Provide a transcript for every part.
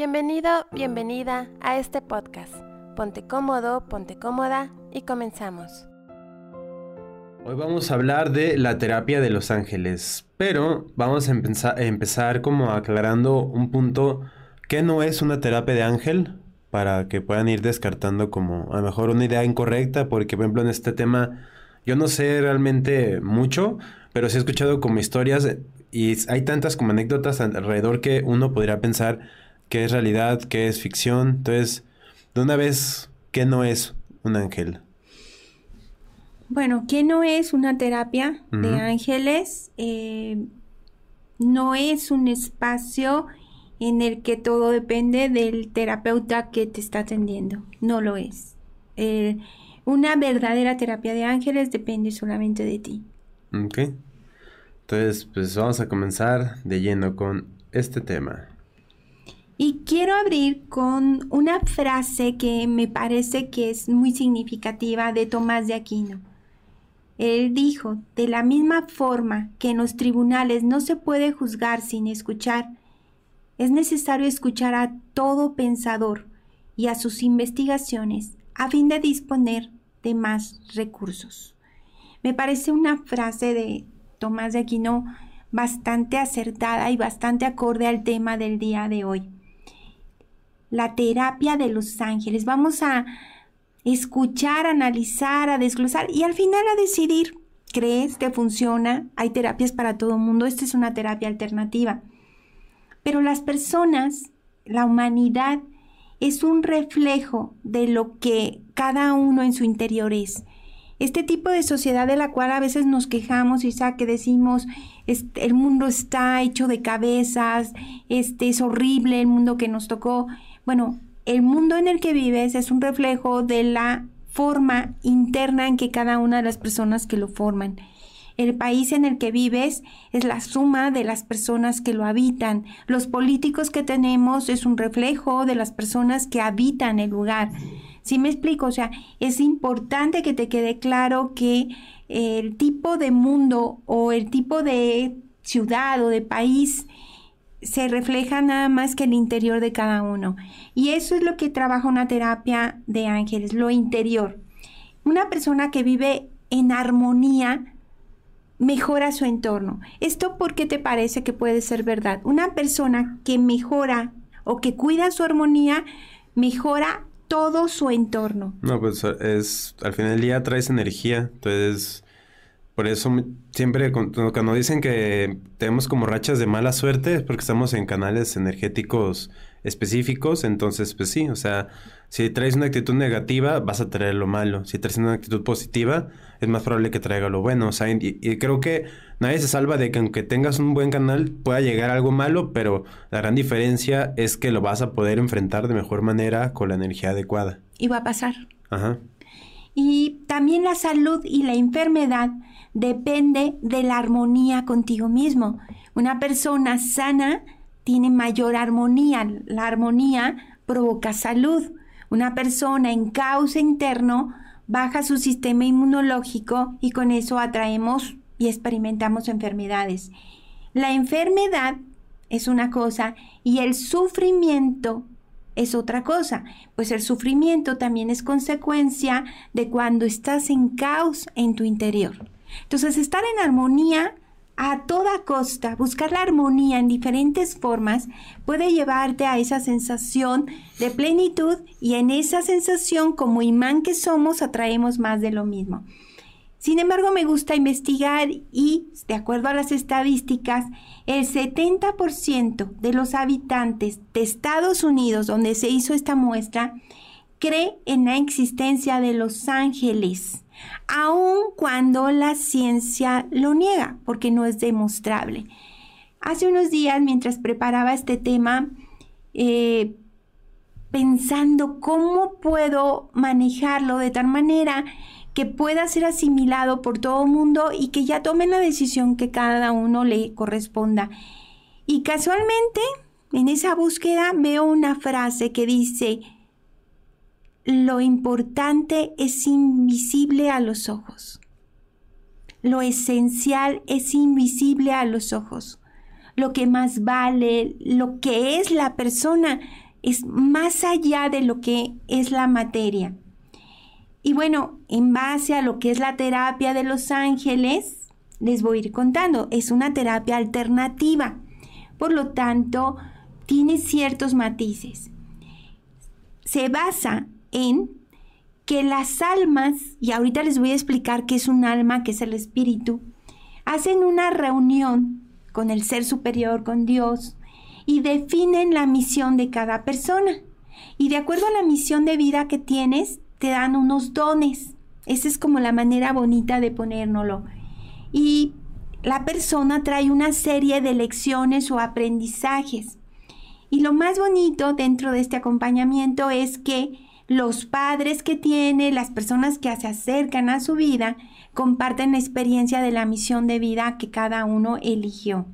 Bienvenido, bienvenida a este podcast. Ponte cómodo, ponte cómoda y comenzamos. Hoy vamos a hablar de la terapia de los ángeles, pero vamos a empezar, como aclarando un punto que no es una terapia de ángel para que puedan ir descartando como a lo mejor una idea incorrecta, porque por ejemplo en este tema yo no sé realmente mucho, pero sí he escuchado como historias y hay tantas como anécdotas alrededor que uno podría pensar qué es realidad, qué es ficción. Entonces, de una vez, ¿qué no es un ángel? Bueno, ¿qué no es una terapia de ángeles? Eh, no es un espacio en el que todo depende del terapeuta que te está atendiendo. No lo es. Eh, una verdadera terapia de ángeles depende solamente de ti. Ok. Entonces, pues vamos a comenzar de lleno con este tema. Y quiero abrir con una frase que me parece que es muy significativa de Tomás de Aquino. Él dijo, de la misma forma que en los tribunales no se puede juzgar sin escuchar, es necesario escuchar a todo pensador y a sus investigaciones a fin de disponer de más recursos. Me parece una frase de Tomás de Aquino bastante acertada y bastante acorde al tema del día de hoy la terapia de los ángeles. Vamos a escuchar, analizar, a desglosar y al final a decidir. ¿Crees que funciona? Hay terapias para todo el mundo. Esta es una terapia alternativa. Pero las personas, la humanidad, es un reflejo de lo que cada uno en su interior es. Este tipo de sociedad de la cual a veces nos quejamos y que decimos, el mundo está hecho de cabezas, este es horrible el mundo que nos tocó. Bueno, el mundo en el que vives es un reflejo de la forma interna en que cada una de las personas que lo forman. El país en el que vives es la suma de las personas que lo habitan. Los políticos que tenemos es un reflejo de las personas que habitan el lugar. ¿Sí me explico? O sea, es importante que te quede claro que el tipo de mundo o el tipo de ciudad o de país se refleja nada más que el interior de cada uno. Y eso es lo que trabaja una terapia de ángeles, lo interior. Una persona que vive en armonía mejora su entorno. ¿Esto por qué te parece que puede ser verdad? Una persona que mejora o que cuida su armonía mejora todo su entorno. No, pues es al final del día traes energía, entonces por eso siempre cuando dicen que tenemos como rachas de mala suerte es porque estamos en canales energéticos específicos, entonces pues sí, o sea, si traes una actitud negativa vas a traer lo malo, si traes una actitud positiva es más probable que traiga lo bueno, o sea, y, creo que nadie se salva de que aunque tengas un buen canal pueda llegar algo malo, pero la gran diferencia es que lo vas a poder enfrentar de mejor manera con la energía adecuada. Y va a pasar. Ajá. Y también la salud y la enfermedad depende de la armonía contigo mismo. Una persona sana tiene mayor armonía. La armonía provoca salud. Una persona en caos interno baja su sistema inmunológico y con eso atraemos y experimentamos enfermedades. La enfermedad es una cosa y el sufrimiento es otra cosa, pues el sufrimiento también es consecuencia de cuando estás en caos en tu interior. Entonces, estar en armonía a toda costa, buscar la armonía en diferentes formas, puede llevarte a esa sensación de plenitud y en esa sensación, como imán que somos, atraemos más de lo mismo. Sin embargo, me gusta investigar y, de acuerdo a las estadísticas, el 70% de los habitantes de Estados Unidos, donde se hizo esta muestra, cree en la existencia de los ángeles aun cuando la ciencia lo niega, porque no es demostrable. Hace unos días, mientras preparaba este tema, eh, pensando cómo puedo manejarlo de tal manera que pueda ser asimilado por todo el mundo y que ya tomen la decisión que cada uno le corresponda. Y casualmente, en esa búsqueda veo una frase que dice, lo importante es invisible a los ojos. Lo esencial es invisible a los ojos. Lo que más vale, lo que es la persona, es más allá de lo que es la materia. Y bueno, en base a lo que es la terapia de los ángeles, les voy a ir contando. Es una terapia alternativa. Por lo tanto, tiene ciertos matices. Se basa en que las almas, y ahorita les voy a explicar qué es un alma, qué es el espíritu, hacen una reunión con el ser superior, con Dios, y definen la misión de cada persona. Y de acuerdo a la misión de vida que tienes, te dan unos dones. Esa es como la manera bonita de ponérnoslo. Y la persona trae una serie de lecciones o aprendizajes. Y lo más bonito dentro de este acompañamiento es que los padres que tiene, las personas que se acercan a su vida, comparten la experiencia de la misión de vida que cada uno eligió.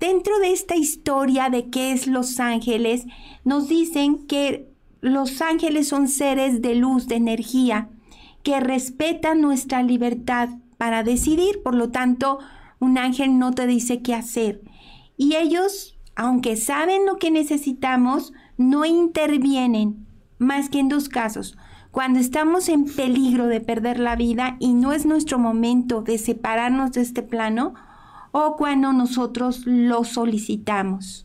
Dentro de esta historia de qué es los ángeles, nos dicen que los ángeles son seres de luz, de energía, que respetan nuestra libertad para decidir. Por lo tanto, un ángel no te dice qué hacer. Y ellos, aunque saben lo que necesitamos, no intervienen más que en dos casos. Cuando estamos en peligro de perder la vida y no es nuestro momento de separarnos de este plano, o cuando nosotros lo solicitamos.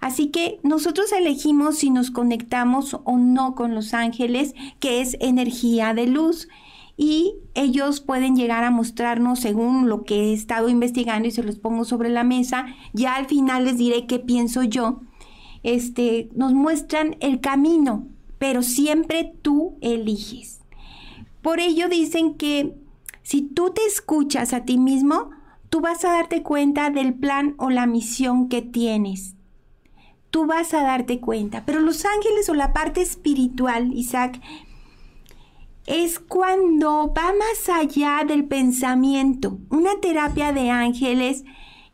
Así que nosotros elegimos si nos conectamos o no con los ángeles, que es energía de luz. Y ellos pueden llegar a mostrarnos según lo que he estado investigando y se los pongo sobre la mesa. Ya al final les diré qué pienso yo. Este, nos muestran el camino, pero siempre tú eliges. Por ello dicen que si tú te escuchas a ti mismo, tú vas a darte cuenta del plan o la misión que tienes tú vas a darte cuenta. Pero los ángeles o la parte espiritual, Isaac, es cuando va más allá del pensamiento. Una terapia de ángeles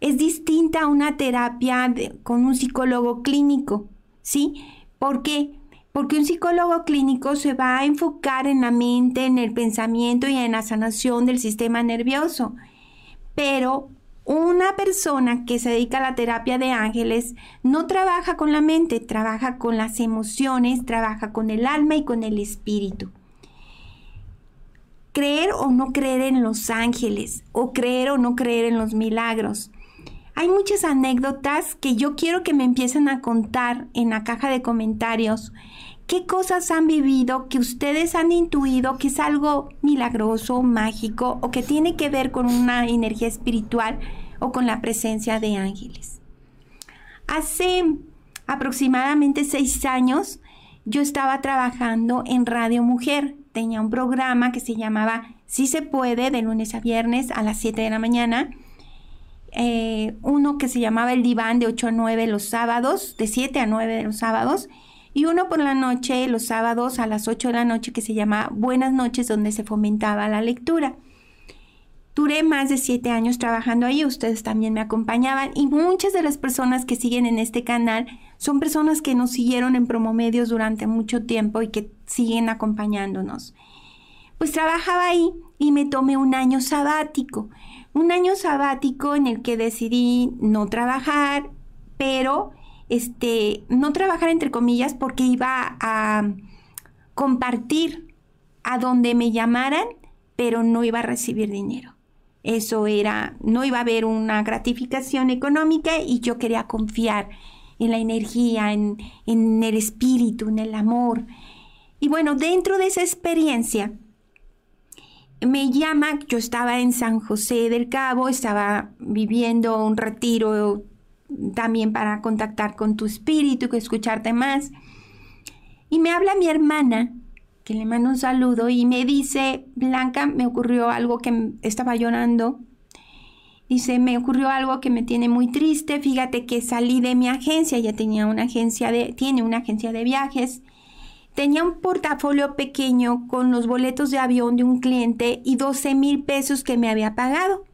es distinta a una terapia con un psicólogo clínico, ¿sí? ¿Por qué? Porque un psicólogo clínico se va a enfocar en la mente, en el pensamiento y en la sanación del sistema nervioso. Pero una persona que se dedica a la terapia de ángeles no trabaja con la mente, trabaja con las emociones, trabaja con el alma y con el espíritu. Creer o no creer en los ángeles, o creer o no creer en los milagros. Hay muchas anécdotas que yo quiero que me empiecen a contar en la caja de comentarios. ¿Qué cosas han vivido que ustedes han intuido que es algo milagroso, mágico o que tiene que ver con una energía espiritual o con la presencia de ángeles? Hace aproximadamente seis años yo estaba trabajando en Radio Mujer. Tenía un programa que se llamaba Si se puede, de lunes a viernes a las 7 de la mañana. Eh, uno que se llamaba El Diván de 8 a 9 los sábados, de 7 a 9 de los sábados y uno por la noche, los sábados a las 8 de la noche, que se llama Buenas noches, donde se fomentaba la lectura. Duré más de siete años trabajando ahí, ustedes también me acompañaban y muchas de las personas que siguen en este canal son personas que nos siguieron en Promomedios durante mucho tiempo y que siguen acompañándonos. Pues trabajaba ahí y me tomé un año sabático, un año sabático en el que decidí no trabajar, pero este, no trabajar entre comillas porque iba a compartir a donde me llamaran, pero no iba a recibir dinero. Eso era, no iba a haber una gratificación económica y yo quería confiar en la energía, en, en el espíritu, en el amor. Y bueno, dentro de esa experiencia, me llama, yo estaba en San José del Cabo, estaba viviendo un retiro también para contactar con tu espíritu, que escucharte más. Y me habla mi hermana, que le mando un saludo, y me dice, Blanca, me ocurrió algo que estaba llorando. Dice, me ocurrió algo que me tiene muy triste. Fíjate que salí de mi agencia, ya tenía una agencia de, tiene una agencia de viajes. Tenía un portafolio pequeño con los boletos de avión de un cliente y 12 mil pesos que me había pagado.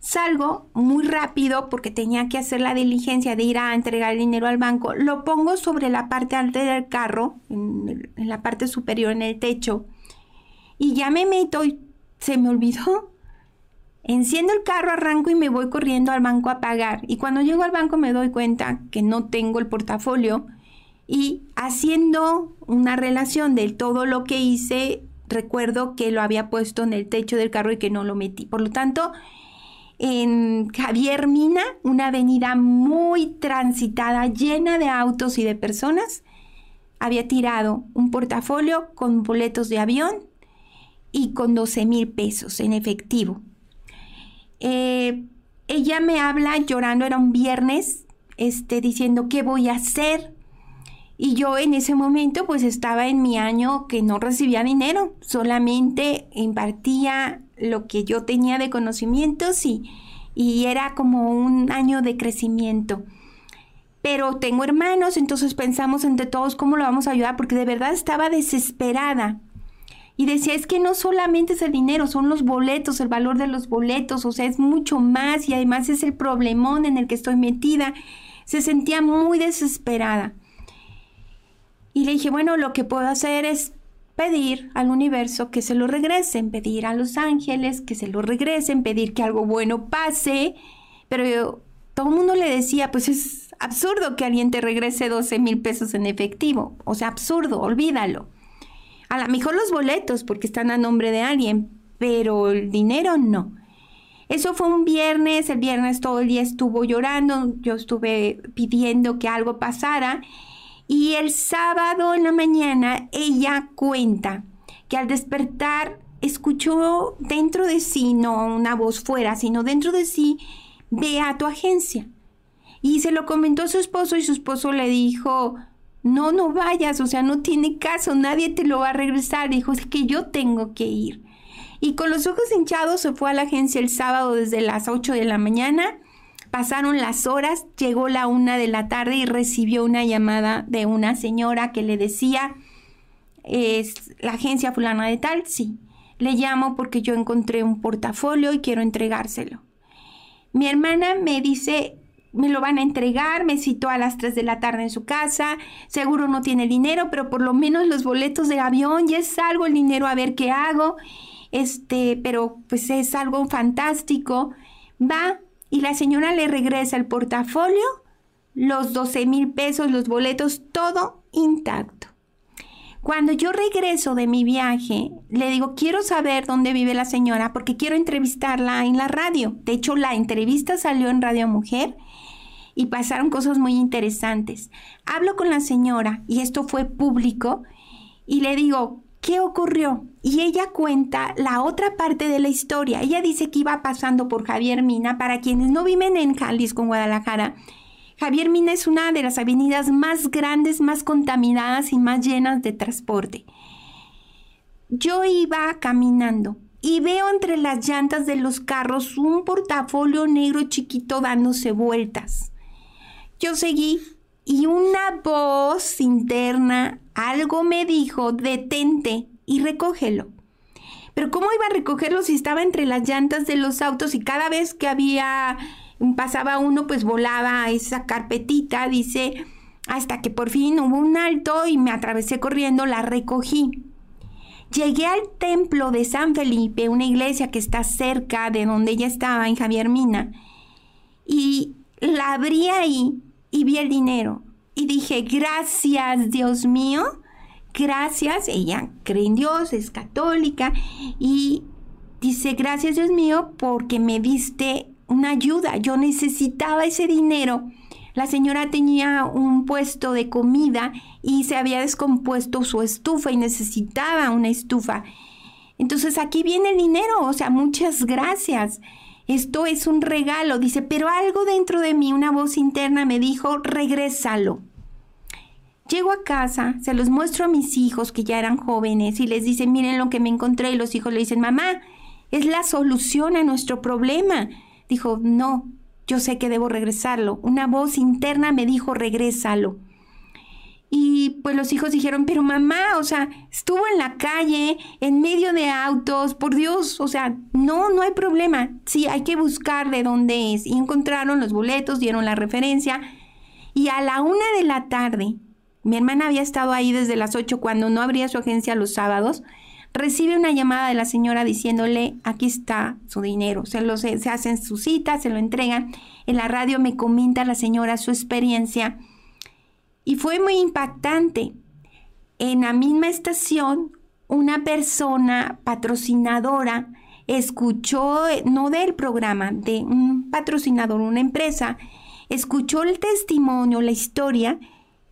Salgo muy rápido porque tenía que hacer la diligencia de ir a entregar el dinero al banco. Lo pongo sobre la parte alta del carro, en, la parte superior, en el techo. Y ya me meto y se me olvidó. Enciendo el carro, arranco y me voy corriendo al banco a pagar. Y cuando llego al banco me doy cuenta que no tengo el portafolio Y haciendo una relación de todo lo que hice, recuerdo que lo había puesto en el techo del carro y que no lo metí. Por lo tanto, en Javier Mina, una avenida muy transitada, llena de autos y de personas, había tirado un portafolio con boletos de avión y con 12 mil pesos en efectivo. Eh, ella me habla llorando, era un viernes, este, diciendo, ¿qué voy a hacer? Y yo en ese momento pues estaba en mi año que no recibía dinero, solamente impartía lo que yo tenía de conocimientos y, y era como un año de crecimiento. Pero tengo hermanos, entonces pensamos entre todos cómo lo vamos a ayudar, porque de verdad estaba desesperada. Y decía, es que no solamente es el dinero, son los boletos, el valor de los boletos, o sea, es mucho más y además es el problemón en el que estoy metida. Se sentía muy desesperada. Y le dije, bueno, lo que puedo hacer es pedir al universo que se lo regresen, pedir a los ángeles que se lo regresen, pedir que algo bueno pase. Pero yo, todo el mundo le decía, pues es absurdo que alguien te regrese 12 mil pesos en efectivo. O sea, absurdo, olvídalo. A lo mejor los boletos, porque están a nombre de alguien, pero el dinero no. Eso fue un viernes, el viernes todo el día estuvo llorando, yo estuve pidiendo que algo pasara y el sábado en la mañana ella cuenta que al despertar escuchó dentro de sí, no una voz fuera, sino dentro de sí, ve a tu agencia. Y se lo comentó a su esposo y su esposo le dijo, no, no vayas, o sea, no tiene caso, nadie te lo va a regresar. Dijo, es que yo tengo que ir. Y con los ojos hinchados se fue a la agencia el sábado desde las 8 de la mañana Pasaron las horas, llegó la una de la tarde y recibió una llamada de una señora que le decía, ¿es la agencia fulana de tal? Sí. Le llamo porque yo encontré un portafolio y quiero entregárselo. Mi hermana me dice, me lo van a entregar, me citó a las 3 de la tarde en su casa, seguro no tiene dinero, pero por lo menos los boletos de avión, ya es algo el dinero a ver qué hago, este, pero pues es algo fantástico. Va, y la señora le regresa el portafolio, los 12 mil pesos, los boletos, todo intacto. Cuando yo regreso de mi viaje, le digo, quiero saber dónde vive la señora porque quiero entrevistarla en la radio. De hecho, la entrevista salió en Radio Mujer y pasaron cosas muy interesantes. Hablo con la señora y esto fue público y le digo, ¿qué ocurrió? Y ella cuenta la otra parte de la historia. Ella dice que iba pasando por Javier Mina. Para quienes no viven en Jalisco, en Guadalajara, Javier Mina es una de las avenidas más grandes, más contaminadas y más llenas de transporte. Yo iba caminando y veo entre las llantas de los carros un portafolio negro chiquito dándose vueltas. Yo seguí y una voz interna algo me dijo, detente y recógelo. Pero ¿cómo iba a recogerlo si estaba entre las llantas de los autos y cada vez que había pasaba uno pues volaba esa carpetita, dice, hasta que por fin hubo un alto y me atravesé corriendo, la recogí. Llegué al templo de San Felipe, una iglesia que está cerca de donde ella estaba, en Javier Mina, y la abrí ahí y vi el dinero. Y dije, gracias Dios mío, gracias. Ella cree en Dios, es católica y dice, gracias Dios mío porque me diste una ayuda. Yo necesitaba ese dinero. La señora tenía un puesto de comida y se había descompuesto su estufa y necesitaba una estufa. Entonces aquí viene el dinero, o sea, muchas gracias. Esto es un regalo, dice, pero algo dentro de mí, una voz interna me dijo, regrésalo. Llego a casa, se los muestro a mis hijos que ya eran jóvenes y les dice, miren lo que me encontré y los hijos le dicen, mamá, es la solución a nuestro problema. Dijo, no, yo sé que debo regresarlo. Una voz interna me dijo, regrésalo. Y pues los hijos dijeron, pero mamá, o sea, estuvo en la calle, en medio de autos, por Dios, o sea, no, no hay problema. Sí, hay que buscar de dónde es. Y encontraron los boletos, dieron la referencia. Y a la una de la tarde, mi hermana había estado ahí desde las ocho cuando no abría su agencia los sábados, recibe una llamada de la señora diciéndole, aquí está su dinero. Se, lo, se, hacen su cita, se lo entregan. En la radio me comenta la señora su experiencia Y fue muy impactante. En la misma estación, una persona patrocinadora escuchó, no del programa, de un patrocinador, una empresa, escuchó el testimonio, la historia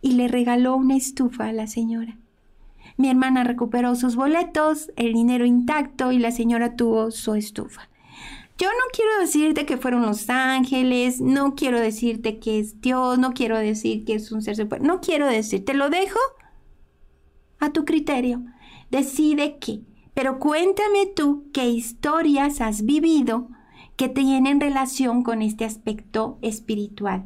y le regaló una estufa a la señora. Mi hermana recuperó sus boletos, el dinero intacto y la señora tuvo su estufa. Yo no quiero decirte que fueron los ángeles, no quiero decirte que es Dios, no quiero decir que es un ser superior, no quiero decir, te lo dejo a tu criterio. Decide qué. Pero cuéntame tú qué historias has vivido que tienen relación con este aspecto espiritual.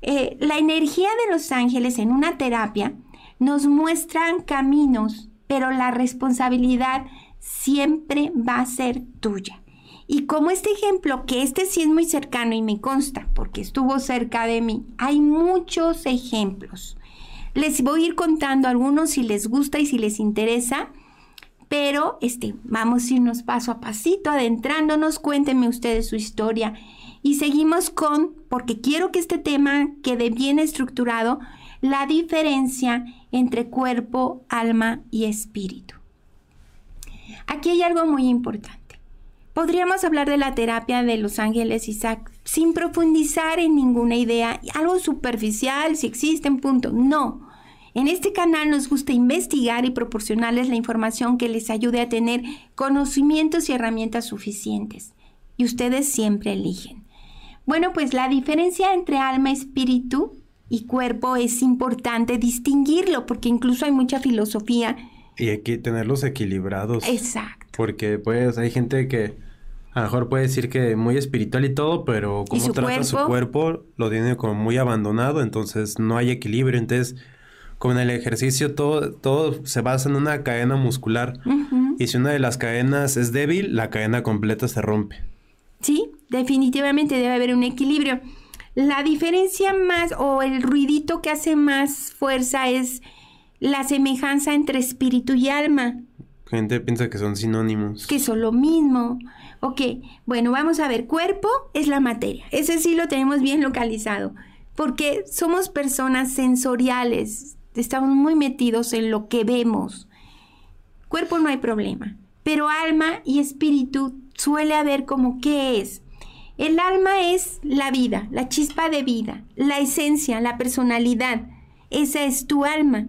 Eh, la energía de los ángeles en una terapia nos muestran caminos, pero la responsabilidad siempre va a ser tuya. Y como este ejemplo, que este sí es muy cercano y me consta porque estuvo cerca de mí, hay muchos ejemplos. Les voy a ir contando algunos si les gusta y si les interesa, pero este, vamos a irnos paso a pasito, adentrándonos, cuéntenme ustedes su historia. Y seguimos con, porque quiero que este tema quede bien estructurado, la diferencia entre cuerpo, alma y espíritu. Aquí hay algo muy importante. Podríamos hablar de la terapia de los ángeles Isaac sin profundizar en ninguna idea, algo superficial, si existen, punto. No. En este canal nos gusta investigar y proporcionarles la información que les ayude a tener conocimientos y herramientas suficientes. Y ustedes siempre eligen. Bueno, pues la diferencia entre alma, espíritu y cuerpo es importante distinguirlo porque incluso hay mucha filosofía. Y hay que tenerlos equilibrados. Exacto. Porque pues hay gente que a lo mejor puede decir que muy espiritual y todo, pero como trata su cuerpo, lo tiene como muy abandonado, entonces no hay equilibrio. Entonces, como en el ejercicio, todo, todo se basa en una cadena muscular. Y si una de las cadenas es débil, la cadena completa se rompe. Sí, definitivamente debe haber un equilibrio. La diferencia más o el ruidito que hace más fuerza es la semejanza entre espíritu y alma gente piensa que son sinónimos. Que son lo mismo. Ok, bueno, vamos a ver, cuerpo es la materia. Ese sí lo tenemos bien localizado, porque somos personas sensoriales, estamos muy metidos en lo que vemos. Cuerpo no hay problema, pero alma y espíritu suele haber como qué es. El alma es la vida, la chispa de vida, la esencia, la personalidad. Esa es tu alma.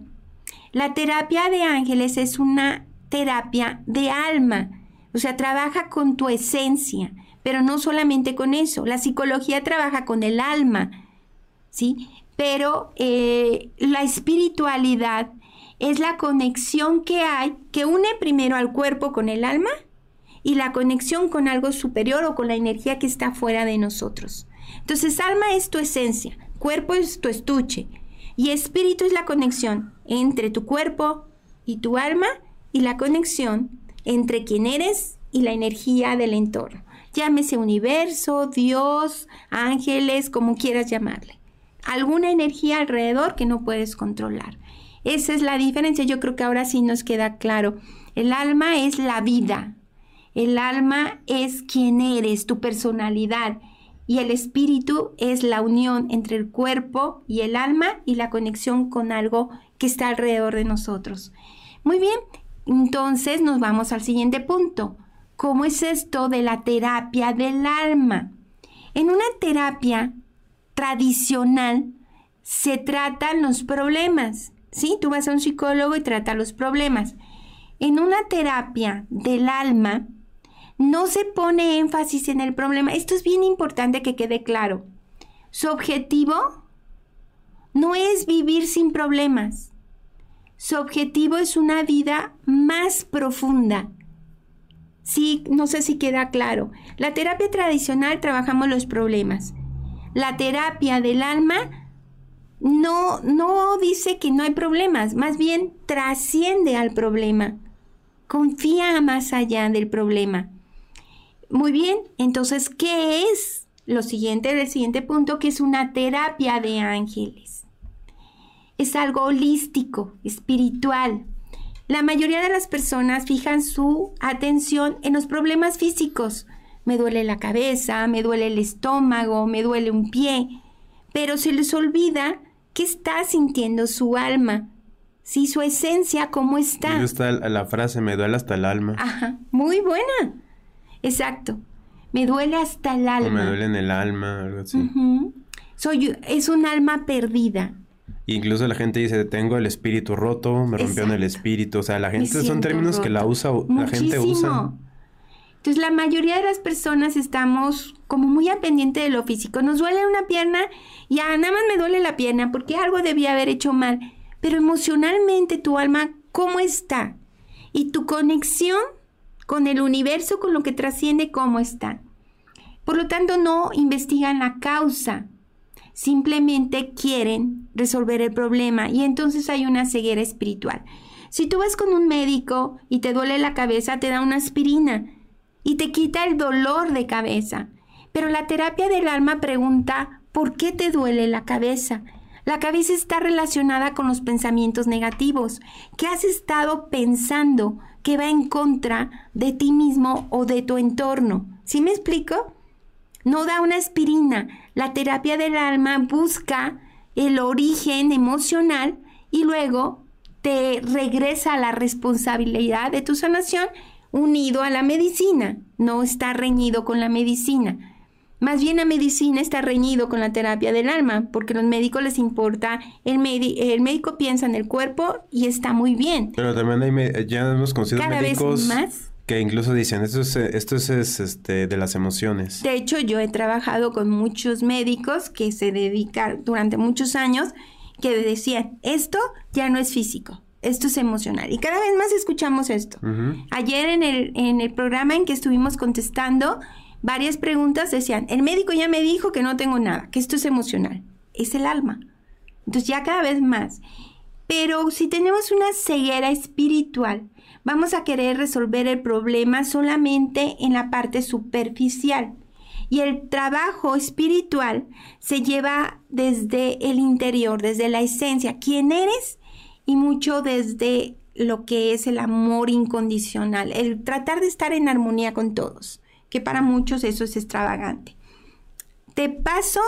La terapia de ángeles es una terapia de alma, o sea, trabaja con tu esencia, pero no solamente con eso, la psicología trabaja con el alma, ¿sí? Pero eh, la espiritualidad es la conexión que hay, que une primero al cuerpo con el alma y la conexión con algo superior o con la energía que está fuera de nosotros. Entonces, alma es tu esencia, cuerpo es tu estuche y espíritu es la conexión entre tu cuerpo y tu alma y la conexión entre quién eres y la energía del entorno. Llámese universo, Dios, ángeles, como quieras llamarle. Alguna energía alrededor que no puedes controlar. Esa es la diferencia. Yo creo que ahora sí nos queda claro. El alma es la vida. El alma es quién eres, tu personalidad. Y el espíritu es la unión entre el cuerpo y el alma y la conexión con algo que está alrededor de nosotros. Muy bien, entonces nos vamos al siguiente punto. ¿Cómo es esto de la terapia del alma? En una terapia tradicional se tratan los problemas. ¿Sí? Tú vas a un psicólogo y trata los problemas. En una terapia del alma no se pone énfasis en el problema. Esto es bien importante que quede claro. Su objetivo no es vivir sin problemas. Su objetivo es una vida más profunda. Sí, no sé si queda claro. La terapia tradicional trabajamos los problemas. La terapia del alma no, no dice que no hay problemas, más bien trasciende al problema. Confía más allá del problema. Muy bien, entonces, ¿qué es lo siguiente del siguiente punto? Que es una terapia de ángeles es algo holístico, espiritual. La mayoría de las personas fijan su atención en los problemas físicos. Me duele la cabeza, me duele el estómago, me duele un pie, pero se les olvida ¿Qué está sintiendo su alma? Si su esencia, ¿cómo está? Y está la frase, me duele hasta el alma. Ajá, muy buena. Exacto. Me duele hasta el alma. O me duele en el alma, algo así. Soy, es un alma perdida. Incluso la gente dice, tengo el espíritu roto, me rompió en el espíritu. O sea, la gente son términos que la usa, la gente usa. Entonces la mayoría de las personas estamos como muy a pendiente de lo físico. Nos duele una pierna, ya nada más me duele la pierna porque algo debía haber hecho mal. Pero emocionalmente tu alma, ¿cómo está? Y tu conexión con el universo, con lo que trasciende, ¿cómo está? Por lo tanto, no investigan la causa. Simplemente quieren resolver el problema y entonces hay una ceguera espiritual. Si tú vas con un médico y te duele la cabeza, te da una aspirina y te quita el dolor de cabeza. Pero la terapia del alma pregunta, ¿por qué te duele la cabeza? La cabeza está relacionada con los pensamientos negativos. ¿Qué has estado pensando que va en contra de ti mismo o de tu entorno? ¿Sí me explico? No da una aspirina. La terapia del alma busca el origen emocional y luego te regresa a la responsabilidad de tu sanación unido a la medicina. No está reñido con la medicina. Más bien la medicina está reñido con la terapia del alma, porque a los médicos les importa, el, el médico piensa en el cuerpo y está muy bien. Pero también hay, ya hemos conocido Cada vez más. Que incluso dicen, esto es, esto es, es, este, de las emociones. De hecho, yo he trabajado con muchos médicos que se dedican durante muchos años que decían, esto ya no es físico, esto es emocional. Y cada vez más escuchamos esto. Ayer en el, en el programa en que estuvimos contestando varias preguntas decían, el médico ya me dijo que no tengo nada, que esto es emocional, es el alma. Entonces ya cada vez más. Pero si tenemos una ceguera espiritual, vamos a querer resolver el problema solamente en la parte superficial. Y el trabajo espiritual se lleva desde el interior, desde la esencia, quién eres y mucho desde lo que es el amor incondicional, el tratar de estar en armonía con todos, que para muchos eso es extravagante. Te paso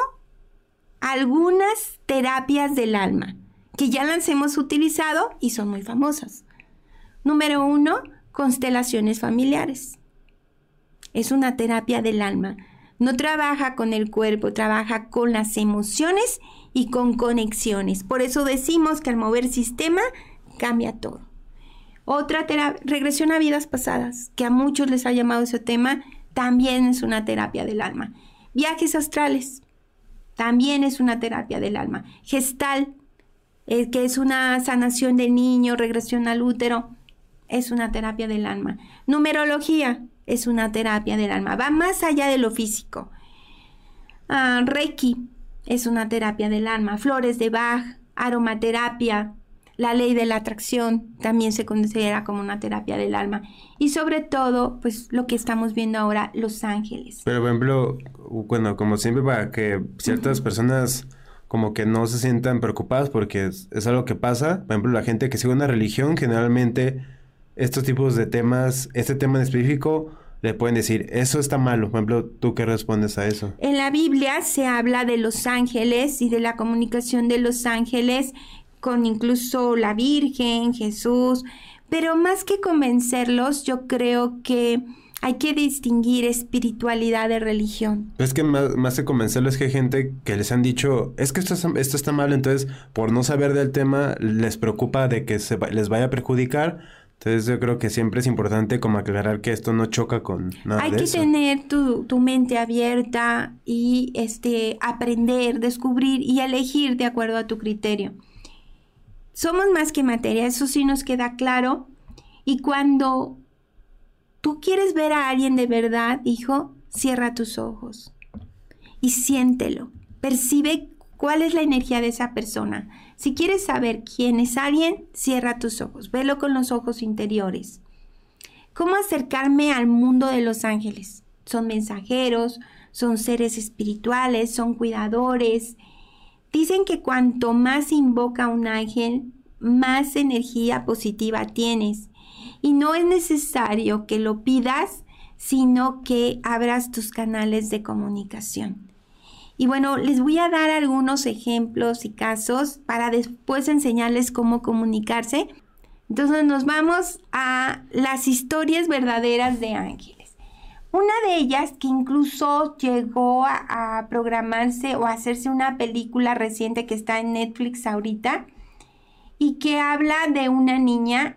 algunas terapias del alma que ya las hemos utilizado y son muy famosas. Número uno, constelaciones familiares. Es una terapia del alma. No trabaja con el cuerpo, trabaja con las emociones y con conexiones. Por eso decimos que al mover sistema cambia todo. Otra terapia, regresión a vidas pasadas, que a muchos les ha llamado ese tema, también es una terapia del alma. Viajes astrales, también es una terapia del alma. Gestal, eh, que es una sanación del niño, regresión al útero, es una terapia del alma. Numerología es una terapia del alma. Va más allá de lo físico. Ah, Reiki es una terapia del alma. Flores de Bach, aromaterapia, la ley de la atracción también se considera como una terapia del alma. Y sobre todo, pues lo que estamos viendo ahora, los ángeles. Pero, por ejemplo, bueno, como siempre, para que ciertas personas como que no se sientan preocupadas porque es, es algo que pasa. Por ejemplo, la gente que sigue una religión, generalmente estos tipos de temas, este tema en específico, le pueden decir, eso está malo. Por ejemplo, ¿tú qué respondes a eso? En la Biblia se habla de los ángeles y de la comunicación de los ángeles con incluso la Virgen, Jesús, pero más que convencerlos, yo creo que hay que distinguir espiritualidad de religión. Es que más, más que convencerlo es que hay gente que les han dicho, es que esto, es- esto está mal, entonces por no saber del tema les preocupa de que se les vaya a perjudicar. Entonces yo creo que siempre es importante como aclarar que esto no choca con nada hay de que eso. tener tu, tu mente abierta y este aprender, descubrir y elegir de acuerdo a tu criterio. Somos más que materia, eso sí nos queda claro. Y cuando tú quieres ver a alguien de verdad, hijo, cierra tus ojos y siéntelo. Percibe cuál es la energía de esa persona. Si quieres saber quién es alguien, cierra tus ojos. Velo con los ojos interiores. ¿Cómo acercarme al mundo de los ángeles? Son mensajeros, son seres espirituales, son cuidadores. Dicen que cuanto más invoca un ángel, más energía positiva tienes. Y no es necesario que lo pidas, sino que abras tus canales de comunicación. Y bueno, les voy a dar algunos ejemplos y casos para después enseñarles cómo comunicarse. Entonces nos vamos a las historias verdaderas de ángeles. Una de ellas que incluso llegó a, programarse o hacerse una película reciente que está en Netflix ahorita y que habla de una niña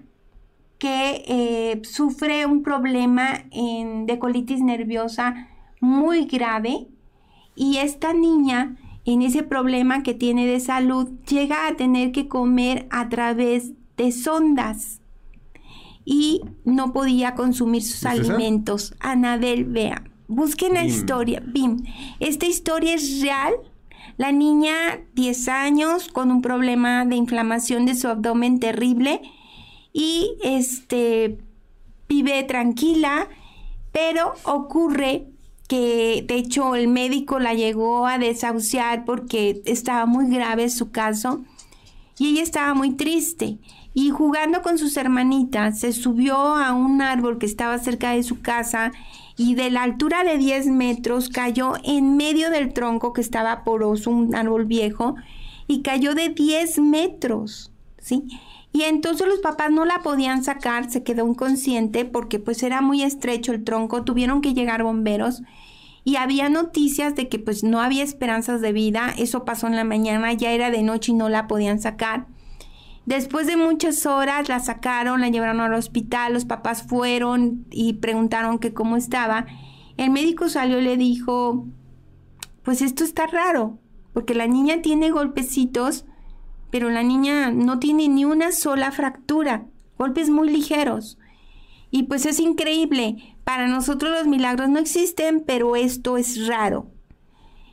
que eh, sufre un problema de colitis nerviosa muy grave y esta niña en ese problema que tiene de salud llega a tener que comer a través de sondas y no podía consumir sus alimentos. Anabel, vea, busquen la historia. Bim, esta historia es real. La niña, 10 años, con un problema de inflamación de su abdomen terrible y este vive tranquila, pero ocurre que de hecho el médico la llegó a desahuciar porque estaba muy grave su caso y ella estaba muy triste y jugando con sus hermanitas se subió a un árbol que estaba cerca de su casa y de la altura de 10 metros cayó en medio del tronco que estaba poroso, un árbol viejo, y cayó de 10 metros, ¿sí? Y entonces los papás no la podían sacar, se quedó inconsciente porque pues era muy estrecho el tronco, tuvieron que llegar bomberos y había noticias de que pues no había esperanzas de vida, eso pasó en la mañana, ya era de noche y no la podían sacar. Después de muchas horas la sacaron, la llevaron al hospital, los papás fueron y preguntaron que cómo estaba. El médico salió y le dijo, pues esto está raro, porque la niña tiene golpecitos pero la niña no tiene ni una sola fractura, golpes muy ligeros. Y pues es increíble, para nosotros los milagros no existen, pero esto es raro.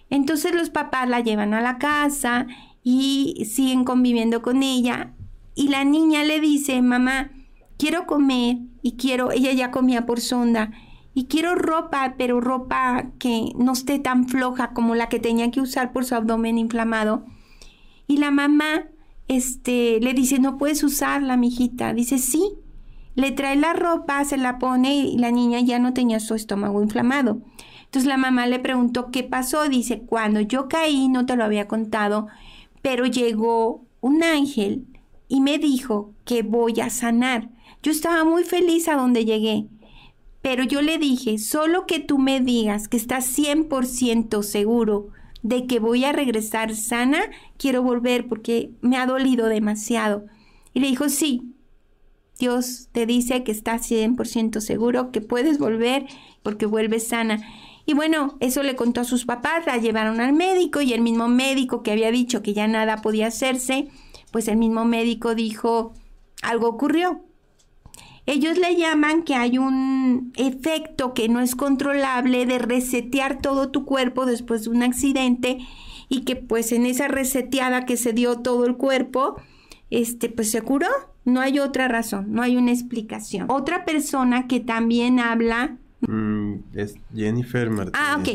Entonces los papás la llevan a la casa y siguen conviviendo con ella y la niña le dice, mamá, quiero comer y quiero, ella ya comía por sonda y quiero ropa, pero ropa que no esté tan floja como la que tenía que usar por su abdomen inflamado. Y la mamá este, le dice, no puedes usarla, mijita. Dice, sí. Le trae la ropa, se la pone y la niña ya no tenía su estómago inflamado. Entonces la mamá le preguntó qué pasó. Dice, cuando yo caí, no te lo había contado, pero llegó un ángel y me dijo que voy a sanar. Yo estaba muy feliz a donde llegué, pero yo le dije, solo que tú me digas que estás 100% seguro de que voy a regresar sana, quiero volver porque me ha dolido demasiado. Y le dijo, sí, Dios te dice que estás 100% seguro, que puedes volver porque vuelves sana. Y bueno, eso le contó a sus papás, la llevaron al médico y el mismo médico que había dicho que ya nada podía hacerse, pues el mismo médico dijo, algo ocurrió. Ellos le llaman que hay un efecto que no es controlable de resetear todo tu cuerpo después de un accidente y que pues en esa reseteada que se dio todo el cuerpo, este pues se curó. No hay otra razón, no hay una explicación. Otra persona que también habla... Mm, es Jennifer Martínez. Ah, ok.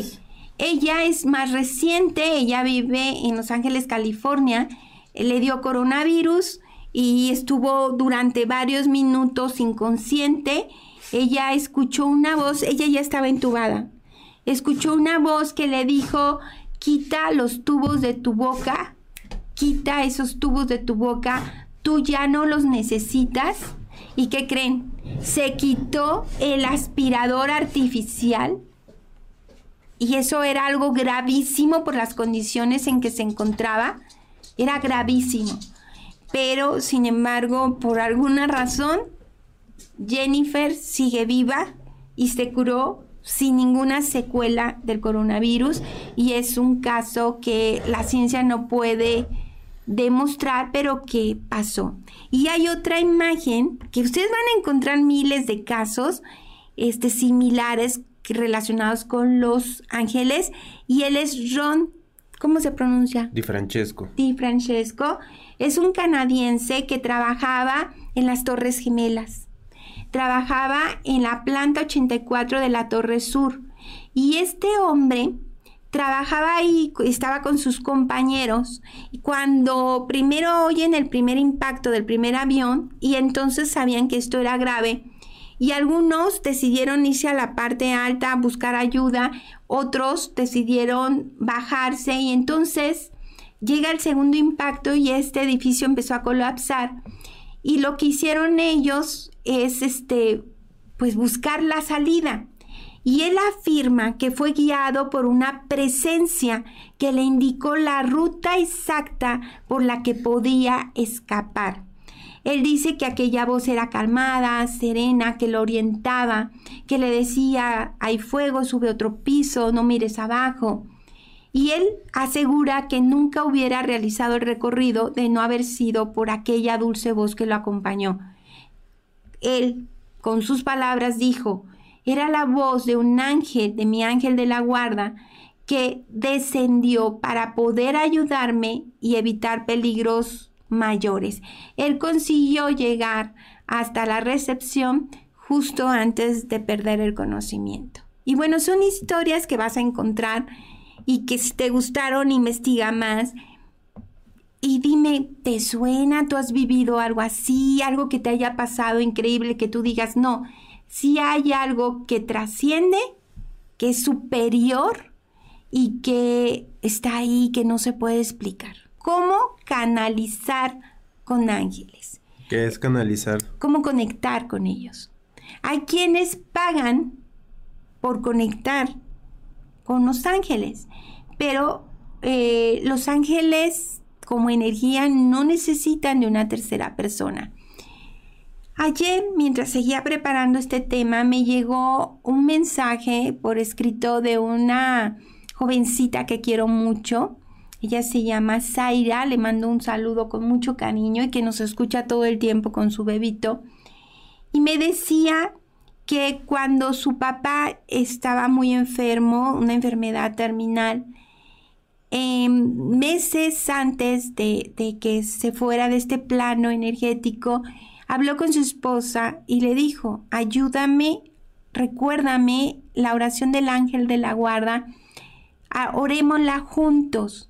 Ella es más reciente, ella vive en Los Ángeles, California. Le dio coronavirus y estuvo durante varios minutos inconsciente. Ella escuchó una voz, ella ya estaba entubada. Escuchó una voz que le dijo, quita los tubos de tu boca, quita esos tubos de tu boca, tú ya no los necesitas. ¿Y qué creen? Se quitó el aspirador artificial y eso era algo gravísimo por las condiciones en que se encontraba. Era gravísimo pero sin embargo, por alguna razón, Jennifer sigue viva y se curó sin ninguna secuela del coronavirus y es un caso que la ciencia no puede demostrar, pero que pasó. Y hay otra imagen que ustedes van a encontrar miles de casos este, similares relacionados con los ángeles y él es Ron, ¿cómo se pronuncia? Di Francesco. Di Francesco es un canadiense que trabajaba en las Torres Gemelas. Trabajaba en la planta 84 de la Torre Sur. Y este hombre trabajaba ahí, estaba con sus compañeros, y cuando primero oyen el primer impacto del primer avión, y entonces sabían que esto era grave, y algunos decidieron irse a la parte alta a buscar ayuda, otros decidieron bajarse y entonces llega el segundo impacto y este edificio empezó a colapsar y lo que hicieron ellos es este pues buscar la salida. Y él afirma que fue guiado por una presencia que le indicó la ruta exacta por la que podía escapar. Él dice que aquella voz era calmada, serena, que lo orientaba, que le decía, hay fuego, sube otro piso, no mires abajo. Y él asegura que nunca hubiera realizado el recorrido de no haber sido por aquella dulce voz que lo acompañó. Él, con sus palabras, dijo, era la voz de un ángel, de mi ángel de la guarda, que descendió para poder ayudarme y evitar peligros mayores. Él consiguió llegar hasta la recepción justo antes de perder el conocimiento. Y bueno, son historias que vas a encontrar y que si te gustaron, investiga más. Y dime, ¿te suena? ¿Tú has vivido algo así? ¿Algo que te haya pasado increíble que tú digas, no, si hay algo que trasciende, que es superior y que está ahí, que no se puede explicar? ¿Cómo canalizar con ángeles? ¿Qué es canalizar? ¿Cómo conectar con ellos? Hay quienes pagan por conectar con los ángeles. Pero eh, los ángeles como energía no necesitan de una tercera persona. Ayer, mientras seguía preparando este tema, me llegó un mensaje por escrito de una jovencita que quiero mucho. Ella se llama Zaira, le mando un saludo con mucho cariño y que nos escucha todo el tiempo con su bebito. Y me decía que cuando su papá estaba muy enfermo, una enfermedad terminal, em, meses antes de, de que se fuera de este plano energético, habló con su esposa y le dijo, ayúdame, recuérdame la oración del ángel de la guarda, orémosla juntos.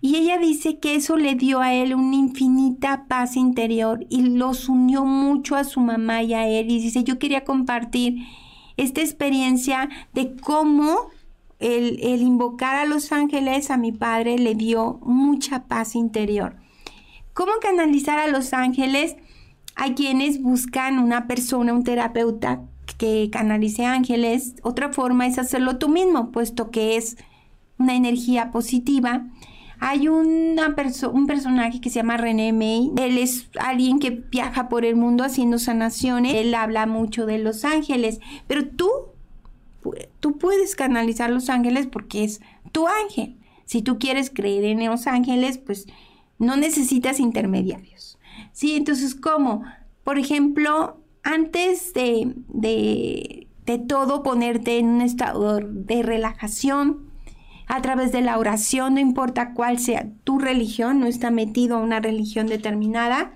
Y ella dice que eso le dio a él una infinita paz interior y los unió mucho a su mamá y a él. Y dice, yo quería compartir esta experiencia de cómo el, el invocar a los ángeles a mi padre le dio mucha paz interior. ¿Cómo canalizar a los ángeles? Hay quienes buscan una persona, un terapeuta que canalice ángeles. Otra forma es hacerlo tú mismo, puesto que es una energía positiva hay una un personaje que se llama René May. Él es alguien que viaja por el mundo haciendo sanaciones. Él habla mucho de los ángeles. Pero tú, tú puedes canalizar los ángeles porque es tu ángel. Si tú quieres creer en los ángeles, pues no necesitas intermediarios. ¿Sí? Entonces, ¿cómo? Por ejemplo, antes de, de, de todo ponerte en un estado de relajación, a través de la oración, no importa cuál sea tu religión, no está metido a una religión determinada,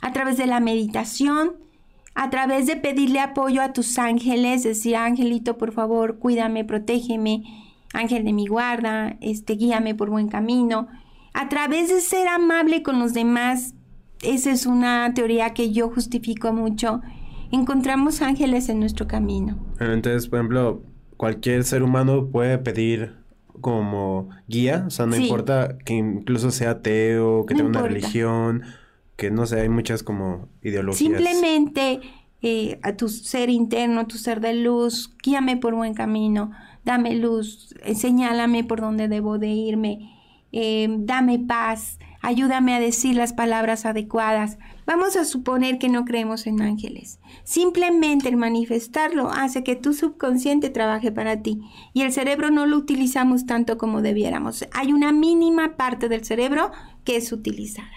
a través de la meditación, a través de pedirle apoyo a tus ángeles, decir, angelito, por favor, cuídame, protégeme, ángel de mi guarda, este, guíame por buen camino, a través de ser amable con los demás, esa es una teoría que yo justifico mucho, encontramos ángeles en nuestro camino. Entonces, por ejemplo, cualquier ser humano puede pedir como guía, o sea, no importa que incluso sea ateo, que tenga una religión, que no sé, hay muchas como ideologías. Simplemente eh, a tu ser interno, tu ser de luz, guíame por buen camino, dame luz, eh, señálame por dónde debo de irme, eh, dame paz, ayúdame a decir las palabras adecuadas. Vamos a suponer que no creemos en ángeles. Simplemente el manifestarlo hace que tu subconsciente trabaje para ti y el cerebro no lo utilizamos tanto como debiéramos. Hay una mínima parte del cerebro que es utilizada.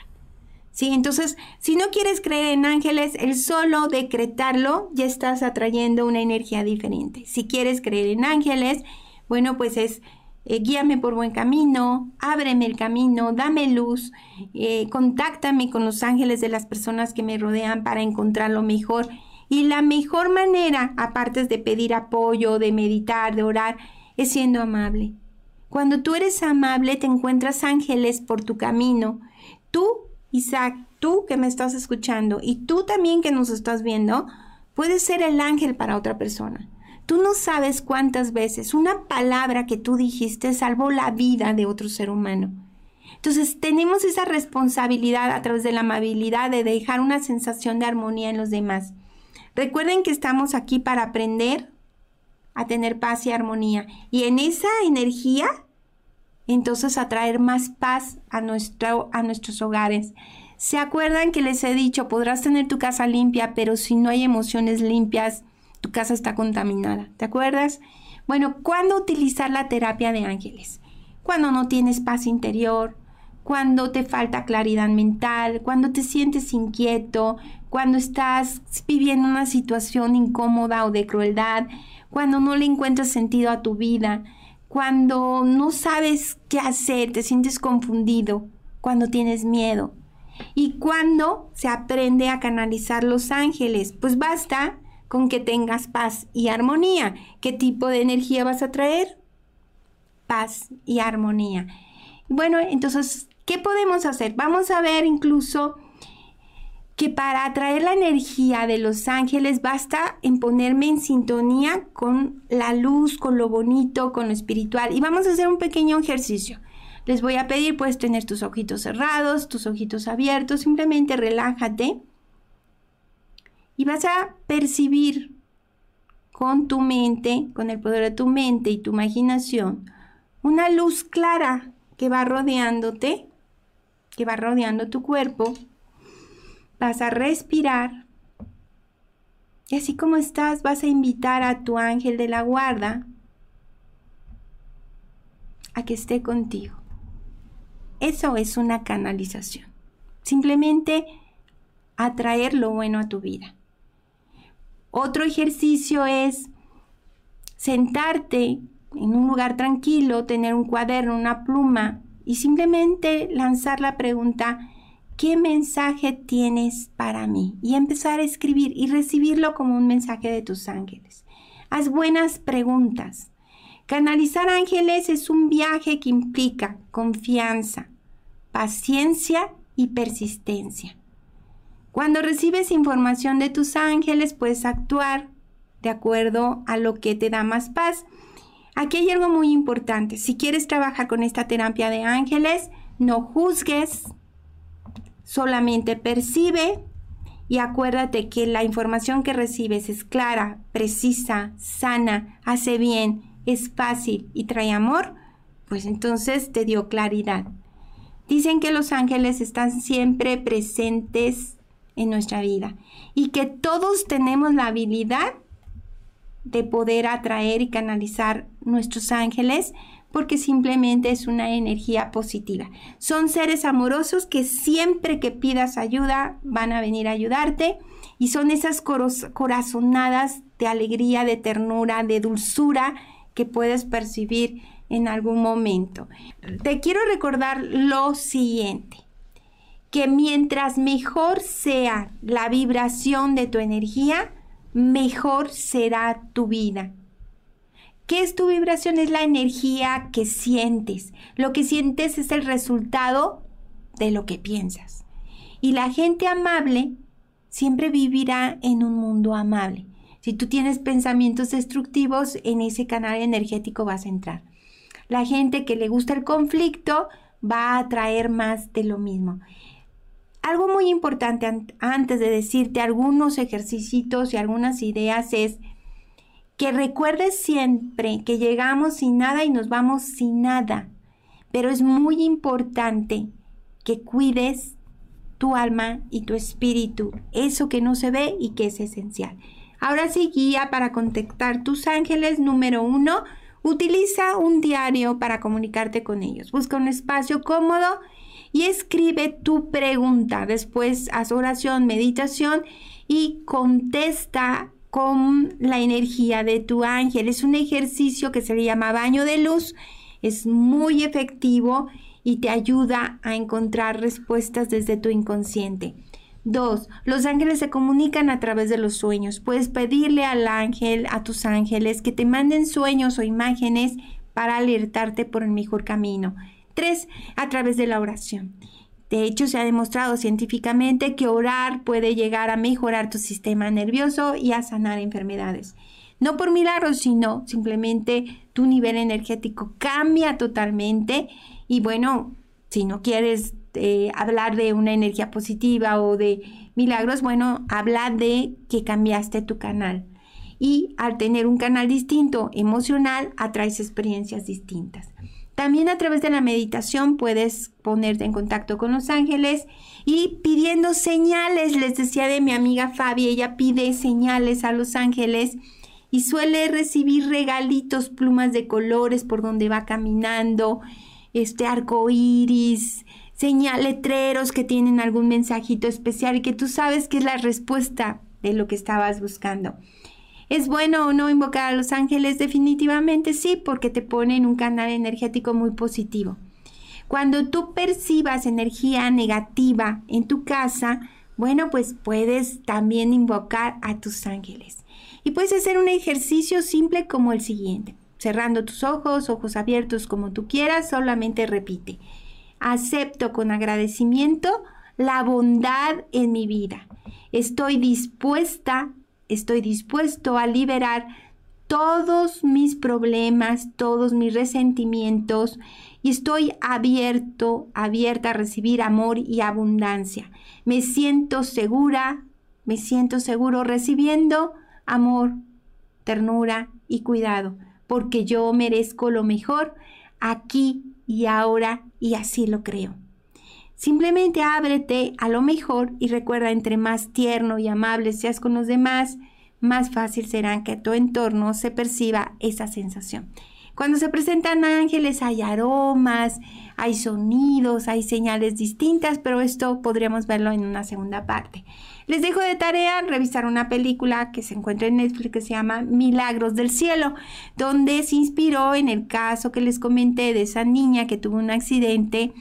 ¿Sí? Entonces, si no quieres creer en ángeles, el solo decretarlo ya estás atrayendo una energía diferente. Si quieres creer en ángeles, bueno, pues es eh, guíame por buen camino, ábreme el camino, dame luz, eh, contáctame con los ángeles de las personas que me rodean para encontrar lo mejor. Y la mejor manera, aparte de pedir apoyo, de meditar, de orar, es siendo amable. Cuando tú eres amable, te encuentras ángeles por tu camino. Tú, Isaac, tú que me estás escuchando y tú también que nos estás viendo, puedes ser el ángel para otra persona. Tú no sabes cuántas veces una palabra que tú dijiste salvó la vida de otro ser humano. Entonces tenemos esa responsabilidad a través de la amabilidad de dejar una sensación de armonía en los demás. Recuerden que estamos aquí para aprender a tener paz y armonía. Y en esa energía, entonces atraer más paz a, nuestro, a nuestros hogares. ¿Se acuerdan que les he dicho, podrás tener tu casa limpia, pero si no hay emociones limpias, tu casa está contaminada? ¿Te acuerdas? Bueno, ¿cuándo utilizar la terapia de ángeles? Cuando no tienes paz interior, cuando te falta claridad mental, cuando te sientes inquieto, cuando estás viviendo una situación incómoda o de crueldad, cuando no le encuentras sentido a tu vida, cuando no sabes qué hacer, te sientes confundido, cuando tienes miedo. Y cuando se aprende a canalizar los ángeles, pues basta con que tengas paz y armonía. ¿Qué tipo de energía vas a traer? Paz y armonía. Bueno, entonces, ¿qué podemos hacer? Vamos a ver incluso que para atraer la energía de los ángeles basta en ponerme en sintonía con la luz, con lo bonito, con lo espiritual. Y vamos a hacer un pequeño ejercicio. Les voy a pedir, puedes tener tus ojitos cerrados, tus ojitos abiertos, simplemente relájate. Y vas a percibir con tu mente, con el poder de tu mente y tu imaginación, una luz clara que va rodeándote, que va rodeando tu cuerpo vas a respirar y así como estás vas a invitar a tu ángel de la guarda a que esté contigo. Eso es una canalización. Simplemente atraer lo bueno a tu vida. Otro ejercicio es sentarte en un lugar tranquilo, tener un cuaderno, una pluma y simplemente lanzar la pregunta, ¿qué mensaje tienes para mí? Y empezar a escribir y recibirlo como un mensaje de tus ángeles. Haz buenas preguntas. Canalizar ángeles es un viaje que implica confianza, paciencia y persistencia. Cuando recibes información de tus ángeles, puedes actuar de acuerdo a lo que te da más paz. Aquí hay algo muy importante. Si quieres trabajar con esta terapia de ángeles, no juzgues, solamente percibe y acuérdate que la información que recibes es clara, precisa, sana, hace bien, es fácil y trae amor, pues entonces te dio claridad. Dicen que los ángeles están siempre presentes en nuestra vida y que todos tenemos la habilidad de poder atraer y canalizar nuestros ángeles porque simplemente es una energía positiva. Son seres amorosos que siempre que pidas ayuda van a venir a ayudarte y son esas corazonadas de alegría, de ternura, de dulzura que puedes percibir en algún momento. Te quiero recordar lo siguiente, que mientras mejor sea la vibración de tu energía, mejor será tu vida. ¿Qué es tu vibración? Es la energía que sientes. Lo que sientes es el resultado de lo que piensas. Y la gente amable siempre vivirá en un mundo amable. Si tú tienes pensamientos destructivos, en ese canal energético vas a entrar. La gente que le gusta el conflicto va a traer más de lo mismo. Algo muy importante antes de decirte algunos ejercicios y algunas ideas es que recuerdes siempre que llegamos sin nada y nos vamos sin nada. Pero es muy importante que cuides tu alma y tu espíritu, eso que no se ve y que es esencial. Ahora sí, guía para contactar tus ángeles. Número uno, utiliza un diario para comunicarte con ellos. Busca un espacio cómodo y escribe tu pregunta. Después haz oración, meditación y contesta con la energía de tu ángel. Es un ejercicio que se le llama baño de luz. Es muy efectivo y te ayuda a encontrar respuestas desde tu inconsciente. Dos, los ángeles se comunican a través de los sueños. Puedes pedirle al ángel, a tus ángeles, que te manden sueños o imágenes para alertarte por el mejor camino. Tres, a través de la oración. De hecho, se ha demostrado científicamente que orar puede llegar a mejorar tu sistema nervioso y a sanar enfermedades. No por milagros, sino simplemente tu nivel energético cambia totalmente. Y bueno, si no quieres eh, hablar de una energía positiva o de milagros, bueno, habla de que cambiaste tu canal. Y al tener un canal distinto emocional, atraes experiencias distintas. También a través de la meditación puedes ponerte en contacto con los ángeles y pidiendo señales. Les decía de mi amiga Fabi, ella pide señales a los ángeles y suele recibir regalitos, plumas de colores por donde va caminando, este arco iris, señal, letreros que tienen algún mensajito especial y que tú sabes que es la respuesta de lo que estabas buscando. ¿Es bueno o no invocar a los ángeles? Definitivamente sí, porque te pone en un canal energético muy positivo. Cuando tú percibas energía negativa en tu casa, bueno, pues puedes también invocar a tus ángeles. Y puedes hacer un ejercicio simple como el siguiente. Cerrando tus ojos, ojos abiertos como tú quieras, solamente repite. Acepto con agradecimiento la bondad en mi vida. Estoy dispuesta estoy dispuesto a liberar todos mis problemas, todos mis resentimientos y estoy abierto, abierta a recibir amor y abundancia. Me siento segura, me siento seguro recibiendo amor, ternura y cuidado, porque yo merezco lo mejor aquí y ahora y así lo creo. Simplemente ábrete a lo mejor y recuerda, entre más tierno y amable seas con los demás, más fácil será que tu entorno se perciba esa sensación. Cuando se presentan ángeles hay aromas, hay sonidos, hay señales distintas, pero esto podríamos verlo en una segunda parte. Les dejo de tarea revisar una película que se encuentra en Netflix que se llama Milagros del Cielo, donde se inspiró en el caso que les comenté de esa niña que tuvo un accidente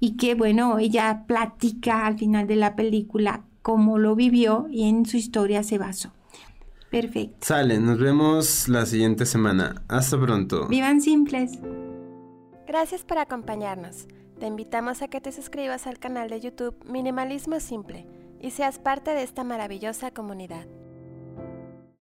y que bueno, ella platica al final de la película cómo lo vivió y en su historia se basó. Perfecto. Sale, nos vemos la siguiente semana. Hasta pronto. Vivan simples. Gracias por acompañarnos. Te invitamos a que te suscribas al canal de YouTube Minimalismo Simple y seas parte de esta maravillosa comunidad.